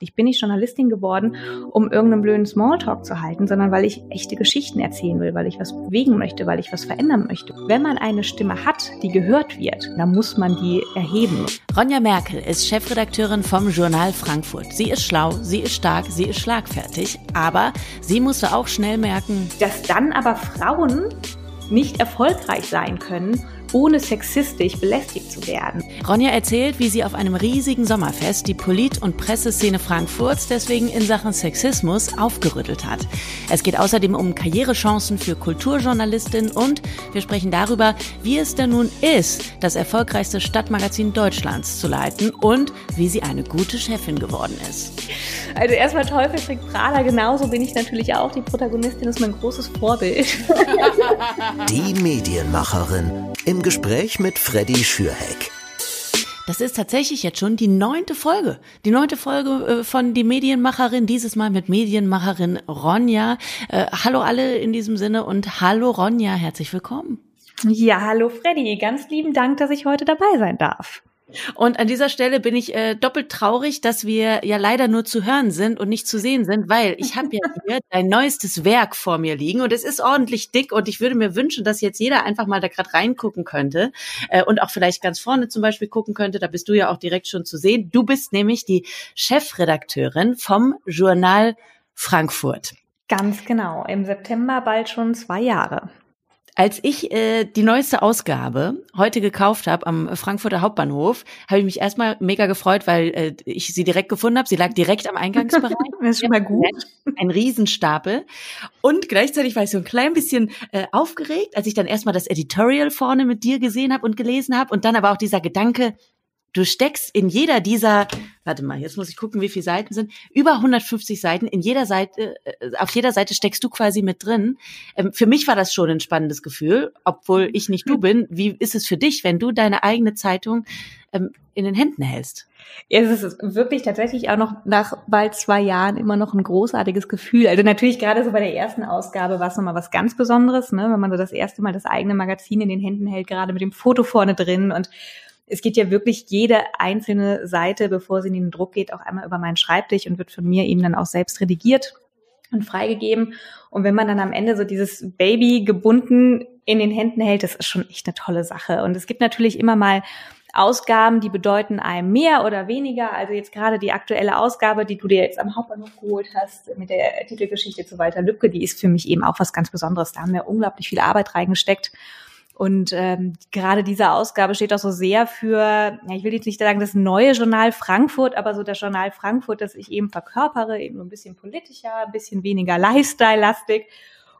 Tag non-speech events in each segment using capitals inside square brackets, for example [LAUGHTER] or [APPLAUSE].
Ich bin nicht Journalistin geworden, um irgendeinen blöden Smalltalk zu halten, sondern weil ich echte Geschichten erzählen will, weil ich was bewegen möchte, weil ich was verändern möchte. Wenn man eine Stimme hat, die gehört wird, dann muss man die erheben. Ronja Merkel ist Chefredakteurin vom Journal Frankfurt. Sie ist schlau, sie ist stark, sie ist schlagfertig, aber sie musste auch schnell merken, dass dann aber Frauen nicht erfolgreich sein können, ohne sexistisch belästigt zu werden. Ronja erzählt, wie sie auf einem riesigen Sommerfest die Polit- und Presseszene Frankfurts deswegen in Sachen Sexismus aufgerüttelt hat. Es geht außerdem um Karrierechancen für Kulturjournalistinnen und wir sprechen darüber, wie es denn nun ist, das erfolgreichste Stadtmagazin Deutschlands zu leiten und wie sie eine gute Chefin geworden ist. Also erstmal Teufel trägt Prada, genauso bin ich natürlich auch. Die Protagonistin ist mein großes Vorbild. Die Medienmacherin im Gespräch mit Freddy Schürheck. Das ist tatsächlich jetzt schon die neunte Folge. Die neunte Folge äh, von Die Medienmacherin, dieses Mal mit Medienmacherin Ronja. Äh, hallo alle in diesem Sinne und hallo Ronja, herzlich willkommen. Ja, hallo Freddy, ganz lieben Dank, dass ich heute dabei sein darf. Und an dieser Stelle bin ich äh, doppelt traurig, dass wir ja leider nur zu hören sind und nicht zu sehen sind, weil ich habe ja hier [LAUGHS] dein neuestes Werk vor mir liegen und es ist ordentlich dick und ich würde mir wünschen, dass jetzt jeder einfach mal da gerade reingucken könnte äh, und auch vielleicht ganz vorne zum Beispiel gucken könnte. Da bist du ja auch direkt schon zu sehen. Du bist nämlich die Chefredakteurin vom Journal Frankfurt. Ganz genau. Im September bald schon zwei Jahre. Als ich äh, die neueste Ausgabe heute gekauft habe am Frankfurter Hauptbahnhof, habe ich mich erstmal mega gefreut, weil äh, ich sie direkt gefunden habe. Sie lag direkt am Eingangsbereich. das [LAUGHS] ist schon mal gut. Ein Riesenstapel. Und gleichzeitig war ich so ein klein bisschen äh, aufgeregt, als ich dann erstmal das Editorial vorne mit dir gesehen habe und gelesen habe. Und dann aber auch dieser Gedanke, Du steckst in jeder dieser, warte mal, jetzt muss ich gucken, wie viele Seiten sind, über 150 Seiten, in jeder Seite, äh, auf jeder Seite steckst du quasi mit drin. Ähm, für mich war das schon ein spannendes Gefühl, obwohl ich nicht du hm. bin. Wie ist es für dich, wenn du deine eigene Zeitung ähm, in den Händen hältst? Ja, es ist wirklich tatsächlich auch noch nach bald zwei Jahren immer noch ein großartiges Gefühl. Also natürlich gerade so bei der ersten Ausgabe war es nochmal was ganz Besonderes, ne? wenn man so das erste Mal das eigene Magazin in den Händen hält, gerade mit dem Foto vorne drin und es geht ja wirklich jede einzelne Seite, bevor sie in den Druck geht, auch einmal über meinen Schreibtisch und wird von mir eben dann auch selbst redigiert und freigegeben. Und wenn man dann am Ende so dieses Baby gebunden in den Händen hält, das ist schon echt eine tolle Sache. Und es gibt natürlich immer mal Ausgaben, die bedeuten einem mehr oder weniger. Also jetzt gerade die aktuelle Ausgabe, die du dir jetzt am Hauptbahnhof geholt hast mit der Titelgeschichte zu Walter Lübcke, die ist für mich eben auch was ganz Besonderes. Da haben wir unglaublich viel Arbeit reingesteckt. Und ähm, gerade diese Ausgabe steht auch so sehr für, ja, ich will jetzt nicht sagen das neue Journal Frankfurt, aber so das Journal Frankfurt, das ich eben verkörpere, eben ein bisschen politischer, ein bisschen weniger Lifestyle-lastig.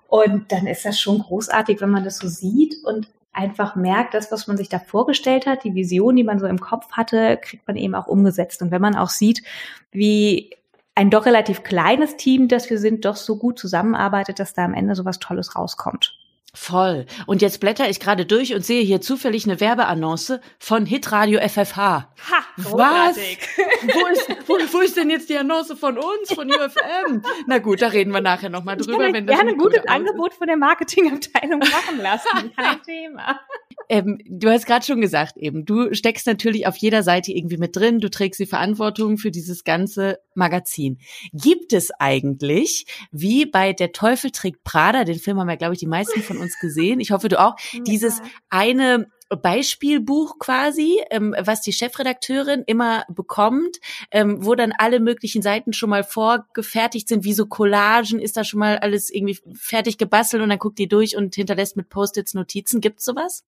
Und dann ist das schon großartig, wenn man das so sieht und einfach merkt, das, was man sich da vorgestellt hat, die Vision, die man so im Kopf hatte, kriegt man eben auch umgesetzt. Und wenn man auch sieht, wie ein doch relativ kleines Team, das wir sind, doch so gut zusammenarbeitet, dass da am Ende so was Tolles rauskommt. Voll. Und jetzt blätter ich gerade durch und sehe hier zufällig eine Werbeannonce von Hitradio FFH. Ha, Was? [LAUGHS] wo, ist, wo, wo ist denn jetzt die Annonce von uns, von UFM? Na gut, da reden wir nachher nochmal drüber. Ich kann wenn das gerne ein gutes Angebot von der Marketingabteilung machen lassen. Kein Thema. Ähm, du hast gerade schon gesagt, eben, du steckst natürlich auf jeder Seite irgendwie mit drin, du trägst die Verantwortung für dieses ganze Magazin. Gibt es eigentlich, wie bei Der Teufel trägt Prada, den Film haben ja, glaube ich, die meisten von uns gesehen, ich hoffe du auch, [LAUGHS] dieses eine Beispielbuch quasi, ähm, was die Chefredakteurin immer bekommt, ähm, wo dann alle möglichen Seiten schon mal vorgefertigt sind, wie so Collagen, ist da schon mal alles irgendwie fertig gebastelt und dann guckt die durch und hinterlässt mit Post-its Notizen. Gibt's sowas?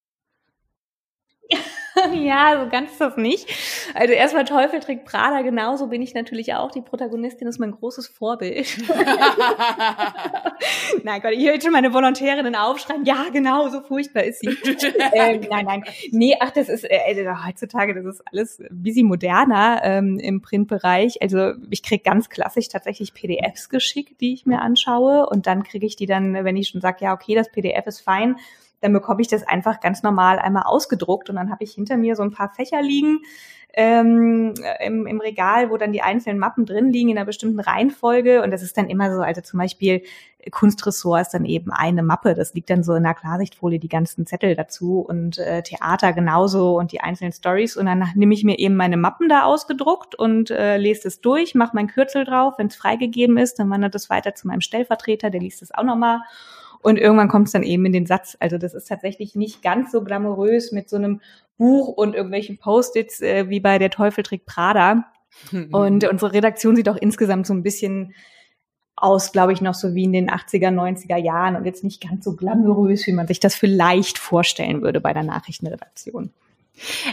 [LAUGHS] ja, so ganz ist das nicht. Also erstmal Teufel trägt Prada, genauso bin ich natürlich auch. Die Protagonistin ist mein großes Vorbild. [LAUGHS] nein Gott, ich höre schon meine Volontärinnen aufschreien, ja, genau, so furchtbar ist sie. [LAUGHS] ähm, nein, nein. Nee, ach, das ist, äh, heutzutage, das ist alles ein bisschen moderner ähm, im Printbereich. Also ich krieg ganz klassisch tatsächlich PDFs geschickt, die ich mir anschaue und dann kriege ich die dann, wenn ich schon sage, ja, okay, das PDF ist fein, dann bekomme ich das einfach ganz normal einmal ausgedruckt und dann habe ich hinter mir so ein paar Fächer liegen ähm, im, im Regal, wo dann die einzelnen Mappen drin liegen in einer bestimmten Reihenfolge. Und das ist dann immer so, also zum Beispiel Kunstressort ist dann eben eine Mappe. Das liegt dann so in der Klarsichtfolie, die ganzen Zettel dazu und äh, Theater genauso und die einzelnen Stories. Und dann nehme ich mir eben meine Mappen da ausgedruckt und äh, lese es durch, mache mein Kürzel drauf. Wenn es freigegeben ist, dann wandert es weiter zu meinem Stellvertreter, der liest es auch nochmal. Und irgendwann kommt es dann eben in den Satz. Also das ist tatsächlich nicht ganz so glamourös mit so einem Buch und irgendwelchen Post-its äh, wie bei Der Teufel trägt Prada. [LAUGHS] und unsere Redaktion sieht auch insgesamt so ein bisschen aus, glaube ich, noch so wie in den 80er, 90er Jahren und jetzt nicht ganz so glamourös, wie man sich das vielleicht vorstellen würde bei der Nachrichtenredaktion.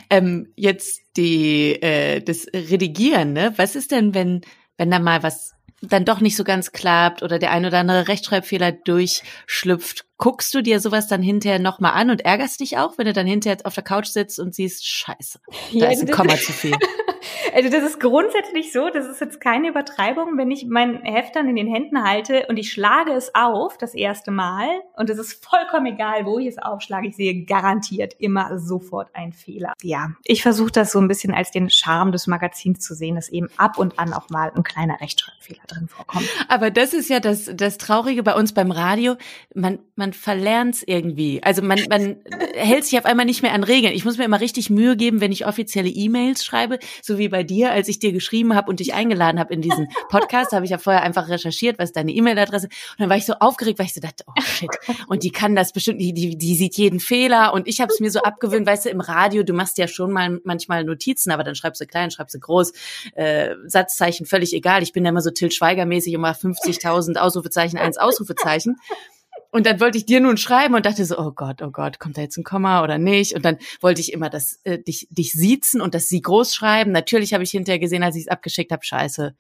Ähm, jetzt die äh, das Redigieren, ne? Was ist denn, wenn wenn da mal was dann doch nicht so ganz klappt oder der ein oder andere Rechtschreibfehler durchschlüpft, guckst du dir sowas dann hinterher nochmal an und ärgerst dich auch, wenn du dann hinterher auf der Couch sitzt und siehst, scheiße, da ja, ist ein Komma zu viel. [LAUGHS] Also das ist grundsätzlich so, das ist jetzt keine Übertreibung, wenn ich mein Heft dann in den Händen halte und ich schlage es auf das erste Mal und es ist vollkommen egal, wo ich es aufschlage, ich sehe garantiert immer sofort einen Fehler. Ja, ich versuche das so ein bisschen als den Charme des Magazins zu sehen, dass eben ab und an auch mal ein kleiner Rechtschreibfehler drin vorkommt. Aber das ist ja das, das Traurige bei uns beim Radio, man, man verlernt es irgendwie. Also man, man hält sich auf einmal nicht mehr an Regeln. Ich muss mir immer richtig Mühe geben, wenn ich offizielle E-Mails schreibe, so wie bei dir, als ich dir geschrieben habe und dich eingeladen habe in diesen Podcast, habe ich ja vorher einfach recherchiert, was deine E-Mail-Adresse. Und dann war ich so aufgeregt, weil ich so dachte, oh shit. Und die kann das bestimmt, die, die, die sieht jeden Fehler. Und ich habe es mir so abgewöhnt, weißt du, im Radio, du machst ja schon mal manchmal Notizen, aber dann schreibst du klein, schreibst du groß, äh, Satzzeichen völlig egal. Ich bin ja immer so Till Schweiger-mäßig immer 50.000 Ausrufezeichen, eins Ausrufezeichen. Und dann wollte ich dir nun schreiben und dachte so, oh Gott, oh Gott, kommt da jetzt ein Komma oder nicht? Und dann wollte ich immer das, äh, dich, dich siezen und das sie groß schreiben. Natürlich habe ich hinterher gesehen, als ich es abgeschickt habe, scheiße,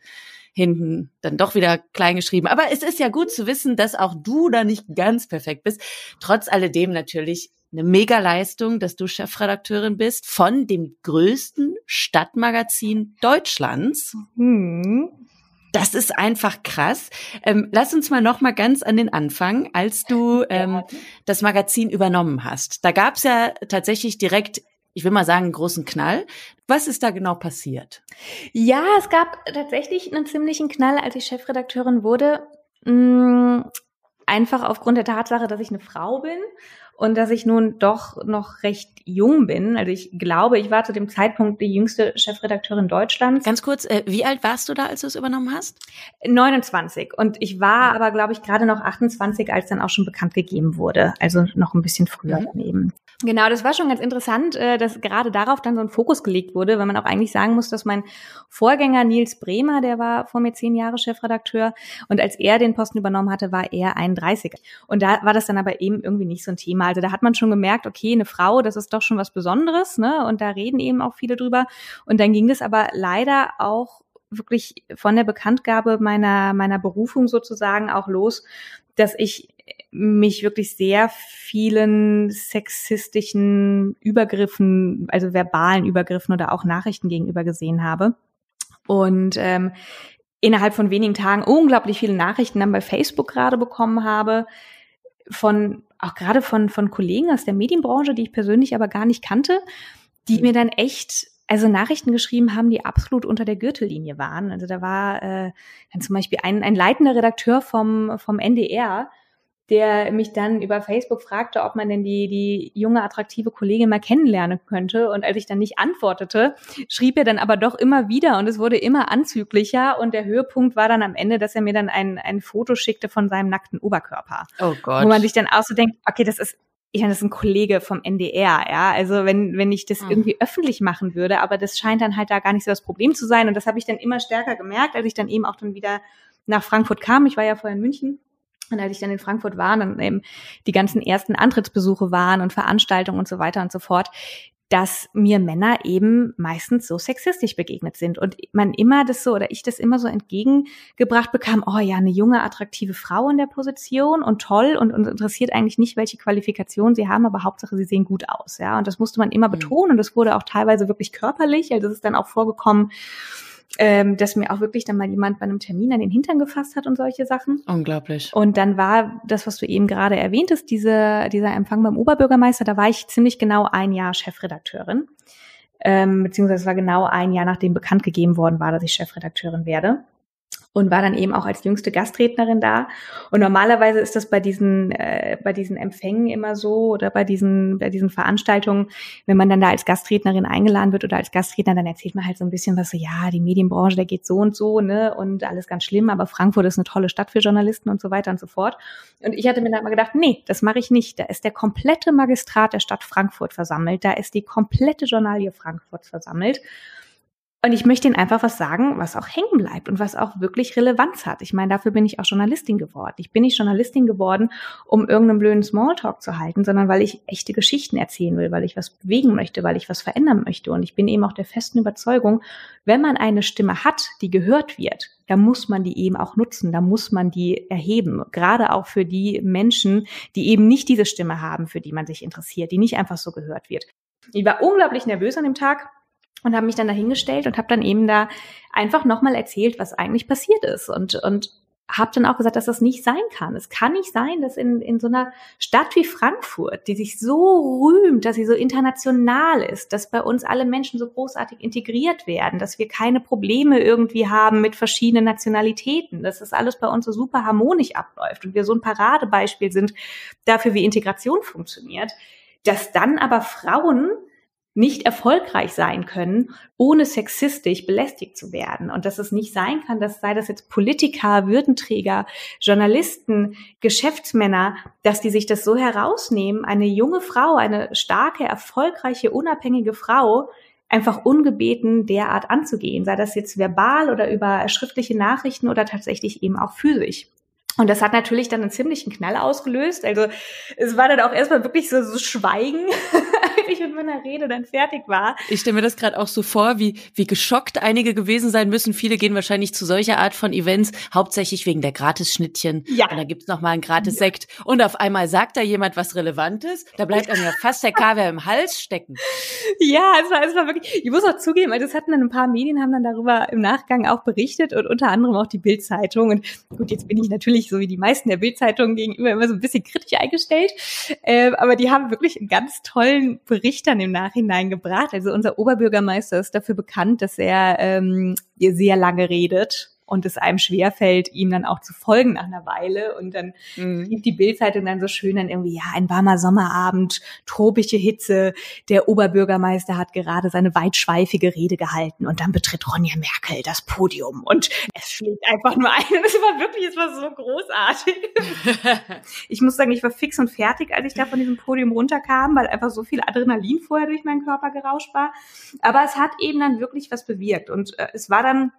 hinten dann doch wieder klein geschrieben. Aber es ist ja gut zu wissen, dass auch du da nicht ganz perfekt bist. Trotz alledem natürlich eine Mega-Leistung, dass du Chefredakteurin bist von dem größten Stadtmagazin Deutschlands. Mhm. Das ist einfach krass. Ähm, lass uns mal noch mal ganz an den Anfang, als du [LAUGHS] ähm, das Magazin übernommen hast. Da gab es ja tatsächlich direkt, ich will mal sagen, einen großen Knall. Was ist da genau passiert? Ja, es gab tatsächlich einen ziemlichen Knall, als ich Chefredakteurin wurde. Mm, einfach aufgrund der Tatsache, dass ich eine Frau bin und dass ich nun doch noch recht jung bin. Also ich glaube, ich war zu dem Zeitpunkt die jüngste Chefredakteurin Deutschlands. Ganz kurz, äh, wie alt warst du da, als du es übernommen hast? 29. Und ich war aber, glaube ich, gerade noch 28, als dann auch schon bekannt gegeben wurde. Also noch ein bisschen früher mhm. daneben. Genau, das war schon ganz interessant, äh, dass gerade darauf dann so ein Fokus gelegt wurde, weil man auch eigentlich sagen muss, dass mein Vorgänger Nils Bremer, der war vor mir zehn Jahre Chefredakteur und als er den Posten übernommen hatte, war er 31. Und da war das dann aber eben irgendwie nicht so ein Thema. Also da hat man schon gemerkt, okay, eine Frau, das ist doch schon was Besonderes, ne? Und da reden eben auch viele drüber. Und dann ging das aber leider auch wirklich von der Bekanntgabe meiner, meiner Berufung sozusagen auch los, dass ich mich wirklich sehr vielen sexistischen Übergriffen, also verbalen Übergriffen oder auch Nachrichten gegenüber gesehen habe. Und ähm, innerhalb von wenigen Tagen unglaublich viele Nachrichten dann bei Facebook gerade bekommen habe, von auch gerade von, von Kollegen aus der Medienbranche, die ich persönlich aber gar nicht kannte, die mir dann echt also Nachrichten geschrieben haben, die absolut unter der Gürtellinie waren. Also da war äh, dann zum Beispiel ein, ein leitender Redakteur vom, vom NDR, der mich dann über Facebook fragte, ob man denn die, die junge, attraktive Kollegin mal kennenlernen könnte. Und als ich dann nicht antwortete, schrieb er dann aber doch immer wieder und es wurde immer anzüglicher. Und der Höhepunkt war dann am Ende, dass er mir dann ein, ein Foto schickte von seinem nackten Oberkörper. Oh Gott. Wo man sich dann auch so denkt, okay, das ist ich meine, das ist ein Kollege vom NDR, ja. Also wenn, wenn ich das mhm. irgendwie öffentlich machen würde, aber das scheint dann halt da gar nicht so das Problem zu sein. Und das habe ich dann immer stärker gemerkt, als ich dann eben auch dann wieder nach Frankfurt kam. Ich war ja vorher in München und als ich dann in Frankfurt war, dann eben die ganzen ersten Antrittsbesuche waren und Veranstaltungen und so weiter und so fort, dass mir Männer eben meistens so sexistisch begegnet sind und man immer das so oder ich das immer so entgegengebracht bekam, oh ja, eine junge, attraktive Frau in der Position und toll und, und interessiert eigentlich nicht, welche Qualifikation sie haben, aber Hauptsache sie sehen gut aus, ja. Und das musste man immer mhm. betonen und das wurde auch teilweise wirklich körperlich, also das ist dann auch vorgekommen, ähm, dass mir auch wirklich dann mal jemand bei einem Termin an den Hintern gefasst hat und solche Sachen. Unglaublich. Und dann war das, was du eben gerade erwähntest, diese, dieser Empfang beim Oberbürgermeister, da war ich ziemlich genau ein Jahr Chefredakteurin. Ähm, beziehungsweise es war genau ein Jahr, nachdem bekannt gegeben worden war, dass ich Chefredakteurin werde und war dann eben auch als jüngste Gastrednerin da. Und normalerweise ist das bei diesen äh, bei diesen Empfängen immer so oder bei diesen bei diesen Veranstaltungen, wenn man dann da als Gastrednerin eingeladen wird oder als Gastredner, dann erzählt man halt so ein bisschen was so, ja, die Medienbranche, der geht so und so, ne, und alles ganz schlimm, aber Frankfurt ist eine tolle Stadt für Journalisten und so weiter und so fort. Und ich hatte mir dann mal gedacht, nee, das mache ich nicht. Da ist der komplette Magistrat der Stadt Frankfurt versammelt, da ist die komplette Journalie Frankfurt versammelt. Und ich möchte Ihnen einfach was sagen, was auch hängen bleibt und was auch wirklich Relevanz hat. Ich meine, dafür bin ich auch Journalistin geworden. Ich bin nicht Journalistin geworden, um irgendeinen blöden Smalltalk zu halten, sondern weil ich echte Geschichten erzählen will, weil ich was bewegen möchte, weil ich was verändern möchte. Und ich bin eben auch der festen Überzeugung, wenn man eine Stimme hat, die gehört wird, da muss man die eben auch nutzen, da muss man die erheben. Gerade auch für die Menschen, die eben nicht diese Stimme haben, für die man sich interessiert, die nicht einfach so gehört wird. Ich war unglaublich nervös an dem Tag und habe mich dann dahingestellt und habe dann eben da einfach nochmal erzählt, was eigentlich passiert ist und und habe dann auch gesagt, dass das nicht sein kann. Es kann nicht sein, dass in, in so einer Stadt wie Frankfurt, die sich so rühmt, dass sie so international ist, dass bei uns alle Menschen so großartig integriert werden, dass wir keine Probleme irgendwie haben mit verschiedenen Nationalitäten, dass das alles bei uns so super harmonisch abläuft und wir so ein Paradebeispiel sind dafür, wie Integration funktioniert, dass dann aber Frauen nicht erfolgreich sein können, ohne sexistisch belästigt zu werden. Und dass es nicht sein kann, dass sei das jetzt Politiker, Würdenträger, Journalisten, Geschäftsmänner, dass die sich das so herausnehmen, eine junge Frau, eine starke, erfolgreiche, unabhängige Frau, einfach ungebeten derart anzugehen, sei das jetzt verbal oder über schriftliche Nachrichten oder tatsächlich eben auch physisch. Und das hat natürlich dann einen ziemlichen Knall ausgelöst. Also es war dann auch erstmal wirklich so, so Schweigen, [LAUGHS] ich mit meiner Rede dann fertig war. Ich stelle mir das gerade auch so vor, wie, wie geschockt einige gewesen sein müssen. Viele gehen wahrscheinlich zu solcher Art von Events, hauptsächlich wegen der Gratis-Schnittchen. Ja. Und da gibt's noch mal einen Gratis-Sekt. Ja. Und auf einmal sagt da jemand was Relevantes. Da bleibt einem ja fast der Kaviar im Hals stecken. Ja, es war, es war wirklich, ich muss auch zugeben, also es hatten dann ein paar Medien, haben dann darüber im Nachgang auch berichtet und unter anderem auch die Bild-Zeitung. Und gut, jetzt bin ich natürlich so wie die meisten der Bild-Zeitungen gegenüber immer so ein bisschen kritisch eingestellt. Äh, aber die haben wirklich einen ganz tollen Bericht dann im Nachhinein gebracht. Also unser Oberbürgermeister ist dafür bekannt, dass er ähm, sehr lange redet und es einem schwerfällt, ihm dann auch zu folgen nach einer Weile. Und dann mhm. die Bildzeitung dann so schön dann irgendwie, ja, ein warmer Sommerabend, tropische Hitze, der Oberbürgermeister hat gerade seine weitschweifige Rede gehalten und dann betritt Ronja Merkel das Podium und es schlägt einfach nur ein. [LAUGHS] Und es war wirklich, es war so großartig. [LAUGHS] ich muss sagen, ich war fix und fertig, als ich da von diesem Podium runterkam, weil einfach so viel Adrenalin vorher durch meinen Körper gerauscht war. Aber es hat eben dann wirklich was bewirkt und äh, es war dann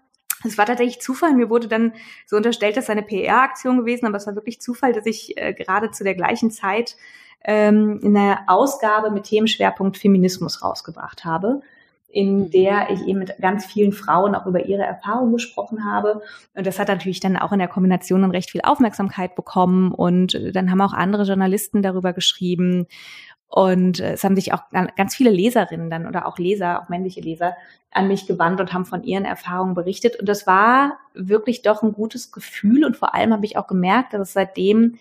es war tatsächlich Zufall. Mir wurde dann so unterstellt, dass es eine PR-Aktion gewesen, aber es war wirklich Zufall, dass ich äh, gerade zu der gleichen Zeit ähm, eine Ausgabe mit Themenschwerpunkt Feminismus rausgebracht habe, in mhm. der ich eben mit ganz vielen Frauen auch über ihre Erfahrungen gesprochen habe. Und das hat natürlich dann auch in der Kombination dann recht viel Aufmerksamkeit bekommen. Und dann haben auch andere Journalisten darüber geschrieben. Und äh, es haben sich auch ganz viele Leserinnen dann oder auch Leser, auch männliche Leser, an mich gewandt und haben von ihren Erfahrungen berichtet. Und das war wirklich doch ein gutes Gefühl. Und vor allem habe ich auch gemerkt, dass es seitdem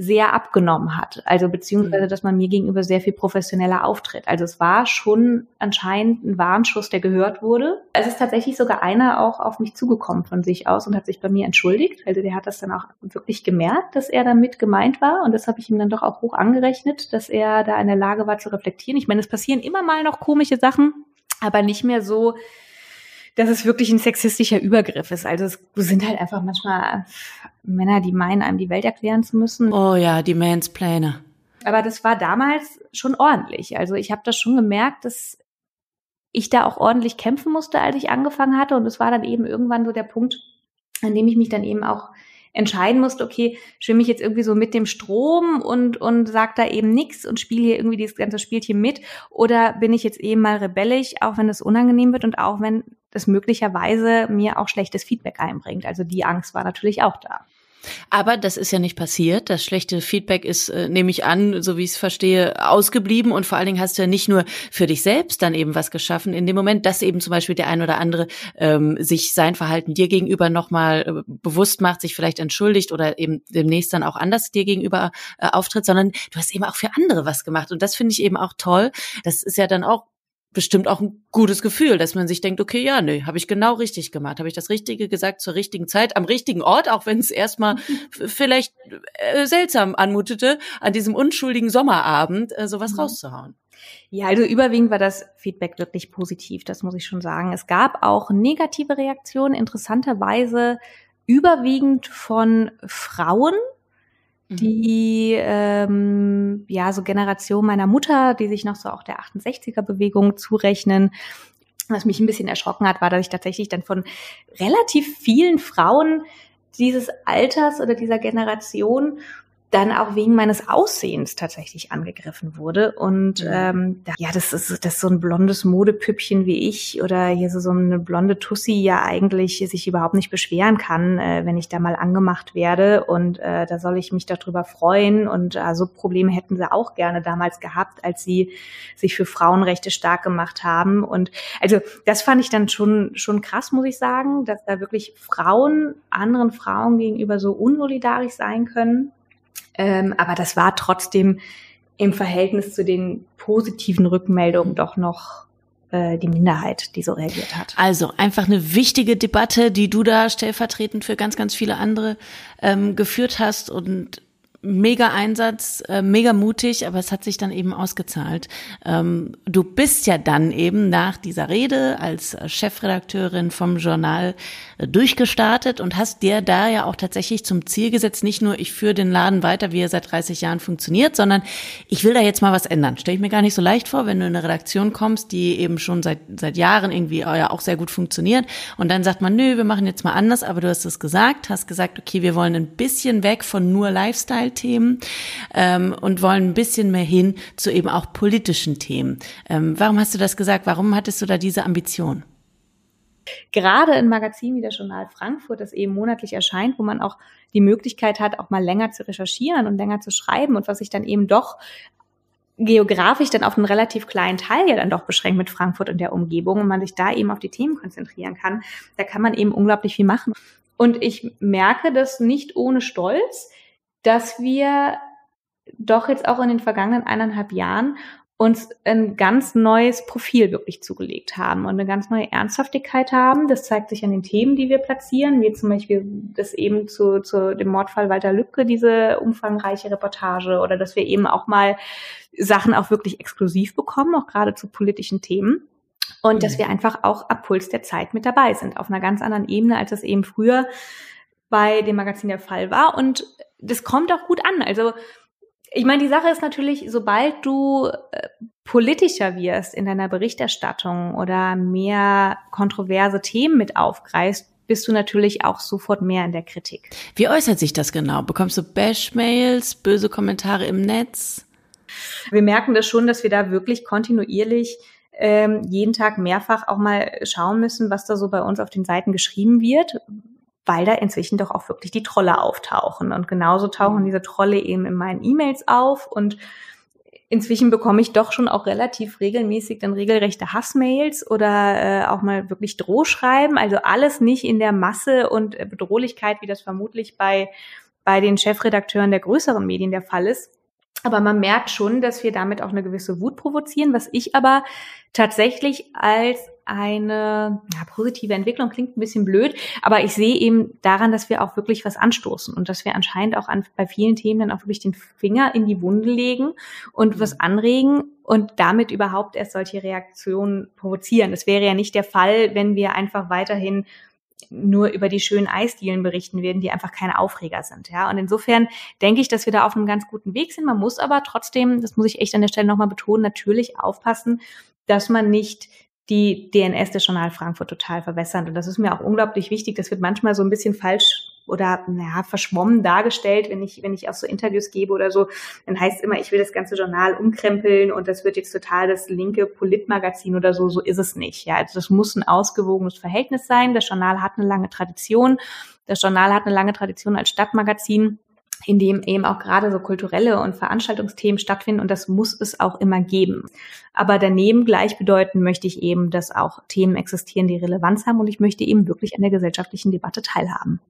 sehr abgenommen hat. Also beziehungsweise, mhm. dass man mir gegenüber sehr viel professioneller auftritt. Also es war schon anscheinend ein Warnschuss, der gehört wurde. Es ist tatsächlich sogar einer auch auf mich zugekommen von sich aus und hat sich bei mir entschuldigt. Also der hat das dann auch wirklich gemerkt, dass er damit gemeint war. Und das habe ich ihm dann doch auch hoch angerechnet, dass er da in der Lage war zu reflektieren. Ich meine, es passieren immer mal noch komische Sachen, aber nicht mehr so, dass es wirklich ein sexistischer Übergriff ist. Also es sind halt einfach manchmal Männer, die meinen, einem die Welt erklären zu müssen. Oh ja, die Mansplainer. Aber das war damals schon ordentlich. Also ich habe das schon gemerkt, dass ich da auch ordentlich kämpfen musste, als ich angefangen hatte. Und es war dann eben irgendwann so der Punkt, an dem ich mich dann eben auch entscheiden musst, okay, schwimme ich jetzt irgendwie so mit dem Strom und, und sag da eben nichts und spiele hier irgendwie dieses ganze Spielchen mit oder bin ich jetzt eben mal rebellisch, auch wenn es unangenehm wird und auch wenn das möglicherweise mir auch schlechtes Feedback einbringt. Also die Angst war natürlich auch da. Aber das ist ja nicht passiert. Das schlechte Feedback ist, äh, nehme ich an, so wie ich es verstehe, ausgeblieben. Und vor allen Dingen hast du ja nicht nur für dich selbst dann eben was geschaffen, in dem Moment, dass eben zum Beispiel der ein oder andere ähm, sich sein Verhalten dir gegenüber nochmal äh, bewusst macht, sich vielleicht entschuldigt oder eben demnächst dann auch anders dir gegenüber äh, auftritt, sondern du hast eben auch für andere was gemacht. Und das finde ich eben auch toll. Das ist ja dann auch bestimmt auch ein gutes Gefühl, dass man sich denkt, okay, ja, nee, habe ich genau richtig gemacht, habe ich das Richtige gesagt zur richtigen Zeit, am richtigen Ort, auch wenn es erstmal [LAUGHS] vielleicht äh, seltsam anmutete, an diesem unschuldigen Sommerabend äh, sowas mhm. rauszuhauen. Ja, also überwiegend war das Feedback wirklich positiv, das muss ich schon sagen. Es gab auch negative Reaktionen, interessanterweise überwiegend von Frauen. Die ähm, ja so Generation meiner Mutter, die sich noch so auch der 68er Bewegung zurechnen. Was mich ein bisschen erschrocken hat, war, dass ich tatsächlich dann von relativ vielen Frauen dieses Alters oder dieser Generation dann auch wegen meines Aussehens tatsächlich angegriffen wurde. Und ja, ähm, ja das, ist, das ist so ein blondes Modepüppchen wie ich oder hier so, so eine blonde Tussi ja eigentlich sich überhaupt nicht beschweren kann, äh, wenn ich da mal angemacht werde. Und äh, da soll ich mich darüber freuen. Und äh, so Probleme hätten sie auch gerne damals gehabt, als sie sich für Frauenrechte stark gemacht haben. Und also das fand ich dann schon, schon krass, muss ich sagen, dass da wirklich Frauen anderen Frauen gegenüber so unsolidarisch sein können. Ähm, aber das war trotzdem im Verhältnis zu den positiven Rückmeldungen doch noch äh, die Minderheit, die so reagiert hat. Also einfach eine wichtige Debatte, die du da stellvertretend für ganz, ganz viele andere ähm, geführt hast und mega Einsatz, äh, mega mutig, aber es hat sich dann eben ausgezahlt. Ähm, du bist ja dann eben nach dieser Rede als Chefredakteurin vom Journal äh, durchgestartet und hast dir da ja auch tatsächlich zum Ziel gesetzt, nicht nur ich führe den Laden weiter, wie er seit 30 Jahren funktioniert, sondern ich will da jetzt mal was ändern. Stell ich mir gar nicht so leicht vor, wenn du in eine Redaktion kommst, die eben schon seit, seit Jahren irgendwie ja auch sehr gut funktioniert und dann sagt man, nö, wir machen jetzt mal anders, aber du hast es gesagt, hast gesagt, okay, wir wollen ein bisschen weg von nur Lifestyle Lifestyle-Themen ähm, und wollen ein bisschen mehr hin zu eben auch politischen Themen. Ähm, warum hast du das gesagt? Warum hattest du da diese Ambition? Gerade ein Magazin wie das Journal Frankfurt, das eben monatlich erscheint, wo man auch die Möglichkeit hat, auch mal länger zu recherchieren und länger zu schreiben und was sich dann eben doch geografisch dann auf einen relativ kleinen Teil ja dann doch beschränkt mit Frankfurt und der Umgebung und man sich da eben auf die Themen konzentrieren kann, da kann man eben unglaublich viel machen. Und ich merke das nicht ohne Stolz, dass wir doch jetzt auch in den vergangenen eineinhalb Jahren uns ein ganz neues Profil wirklich zugelegt haben und eine ganz neue Ernsthaftigkeit haben. Das zeigt sich an den Themen, die wir platzieren, wie zum Beispiel das eben zu, zu dem Mordfall Walter Lübcke, diese umfangreiche Reportage oder dass wir eben auch mal Sachen auch wirklich exklusiv bekommen, auch gerade zu politischen Themen. Und mhm. dass wir einfach auch ab Puls der Zeit mit dabei sind, auf einer ganz anderen Ebene, als es eben früher bei dem Magazin der Fall war. Und das kommt auch gut an. Also ich meine, die Sache ist natürlich, sobald du äh, politischer wirst in deiner Berichterstattung oder mehr kontroverse Themen mit aufgreifst, bist du natürlich auch sofort mehr in der Kritik. Wie äußert sich das genau? Bekommst du Bash-Mails, böse Kommentare im Netz? Wir merken das schon, dass wir da wirklich kontinuierlich ähm, jeden Tag mehrfach auch mal schauen müssen, was da so bei uns auf den Seiten geschrieben wird, weil da inzwischen doch auch wirklich die Trolle auftauchen. Und genauso tauchen mhm. diese Trolle eben in meinen E-Mails auf und inzwischen bekomme ich doch schon auch relativ regelmäßig dann regelrechte Hassmails oder äh, auch mal wirklich Drohschreiben. Also alles nicht in der Masse und Bedrohlichkeit, wie das vermutlich bei, bei den Chefredakteuren der größeren Medien der Fall ist. Aber man merkt schon, dass wir damit auch eine gewisse Wut provozieren, was ich aber tatsächlich als eine ja, positive Entwicklung klingt ein bisschen blöd, aber ich sehe eben daran, dass wir auch wirklich was anstoßen und dass wir anscheinend auch an, bei vielen Themen dann auch wirklich den Finger in die Wunde legen und was anregen und damit überhaupt erst solche Reaktionen provozieren. Das wäre ja nicht der Fall, wenn wir einfach weiterhin nur über die schönen Eisdielen berichten werden, die einfach keine Aufreger sind. Ja, und insofern denke ich, dass wir da auf einem ganz guten Weg sind. Man muss aber trotzdem, das muss ich echt an der Stelle nochmal betonen, natürlich aufpassen, dass man nicht die DNS des Journal Frankfurt total verwässern. Und das ist mir auch unglaublich wichtig. Das wird manchmal so ein bisschen falsch oder naja, verschwommen dargestellt, wenn ich, wenn ich auch so Interviews gebe oder so, dann heißt es immer, ich will das ganze Journal umkrempeln und das wird jetzt total das linke Politmagazin oder so, so ist es nicht. Ja, also das muss ein ausgewogenes Verhältnis sein. Das Journal hat eine lange Tradition. Das Journal hat eine lange Tradition als Stadtmagazin in dem eben auch gerade so kulturelle und Veranstaltungsthemen stattfinden und das muss es auch immer geben. Aber daneben gleichbedeutend möchte ich eben, dass auch Themen existieren, die Relevanz haben und ich möchte eben wirklich an der gesellschaftlichen Debatte teilhaben.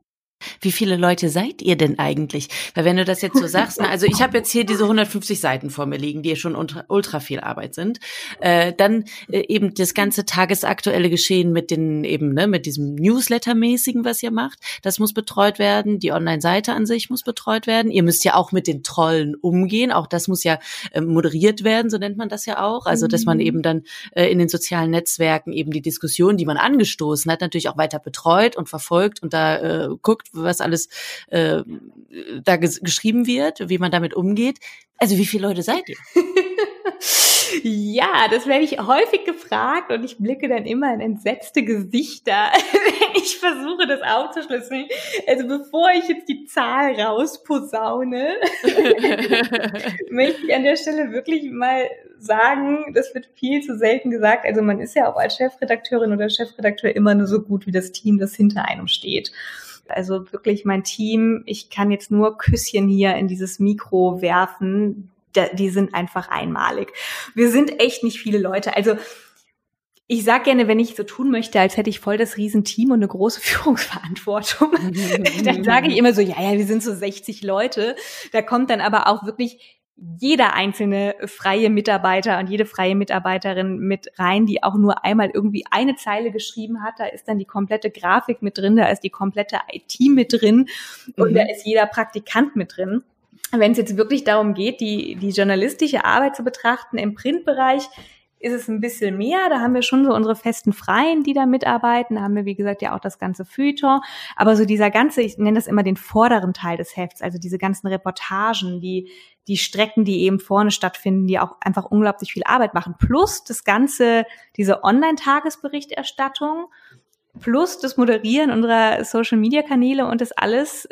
Wie viele Leute seid ihr denn eigentlich? Weil wenn du das jetzt so sagst, na, also ich habe jetzt hier diese 150 Seiten vor mir liegen, die schon ultra, ultra viel Arbeit sind. Äh, dann äh, eben das ganze tagesaktuelle Geschehen mit den eben ne, mit diesem Newsletter-mäßigen, was ihr macht, das muss betreut werden. Die Online-Seite an sich muss betreut werden. Ihr müsst ja auch mit den Trollen umgehen. Auch das muss ja äh, moderiert werden, so nennt man das ja auch. Also dass man eben dann äh, in den sozialen Netzwerken eben die Diskussion, die man angestoßen hat, natürlich auch weiter betreut und verfolgt und da äh, guckt, was alles äh, da ges geschrieben wird, wie man damit umgeht. Also wie viele Leute seid ihr? [LAUGHS] Ja, das werde ich häufig gefragt und ich blicke dann immer in entsetzte Gesichter, [LAUGHS] wenn ich versuche, das aufzuschlüsseln. Also bevor ich jetzt die Zahl rausposaune, [LAUGHS] möchte ich an der Stelle wirklich mal sagen, das wird viel zu selten gesagt. Also man ist ja auch als Chefredakteurin oder Chefredakteur immer nur so gut wie das Team, das hinter einem steht. Also wirklich mein Team, ich kann jetzt nur Küsschen hier in dieses Mikro werfen. Die sind einfach einmalig. Wir sind echt nicht viele Leute. Also ich sag gerne, wenn ich so tun möchte, als hätte ich voll das Riesenteam und eine große [LAUGHS] Führungsverantwortung, [LAUGHS] dann sage ich immer so, ja, ja, wir sind so 60 Leute. Da kommt dann aber auch wirklich jeder einzelne freie Mitarbeiter und jede freie Mitarbeiterin mit rein, die auch nur einmal irgendwie eine Zeile geschrieben hat. Da ist dann die komplette Grafik mit drin, da ist die komplette IT mit drin und mhm. da ist jeder Praktikant mit drin. Wenn es jetzt wirklich darum geht, die, die journalistische Arbeit zu betrachten im Printbereich, ist es ein bisschen mehr. Da haben wir schon so unsere festen Freien, die da mitarbeiten. Da haben wir, wie gesagt, ja auch das ganze Feuilleton. Aber so dieser ganze, ich nenne das immer den vorderen Teil des Hefts, also diese ganzen Reportagen, die, die Strecken, die eben vorne stattfinden, die auch einfach unglaublich viel Arbeit machen. Plus das ganze, diese Online-Tagesberichterstattung, plus das Moderieren unserer Social-Media-Kanäle und das alles,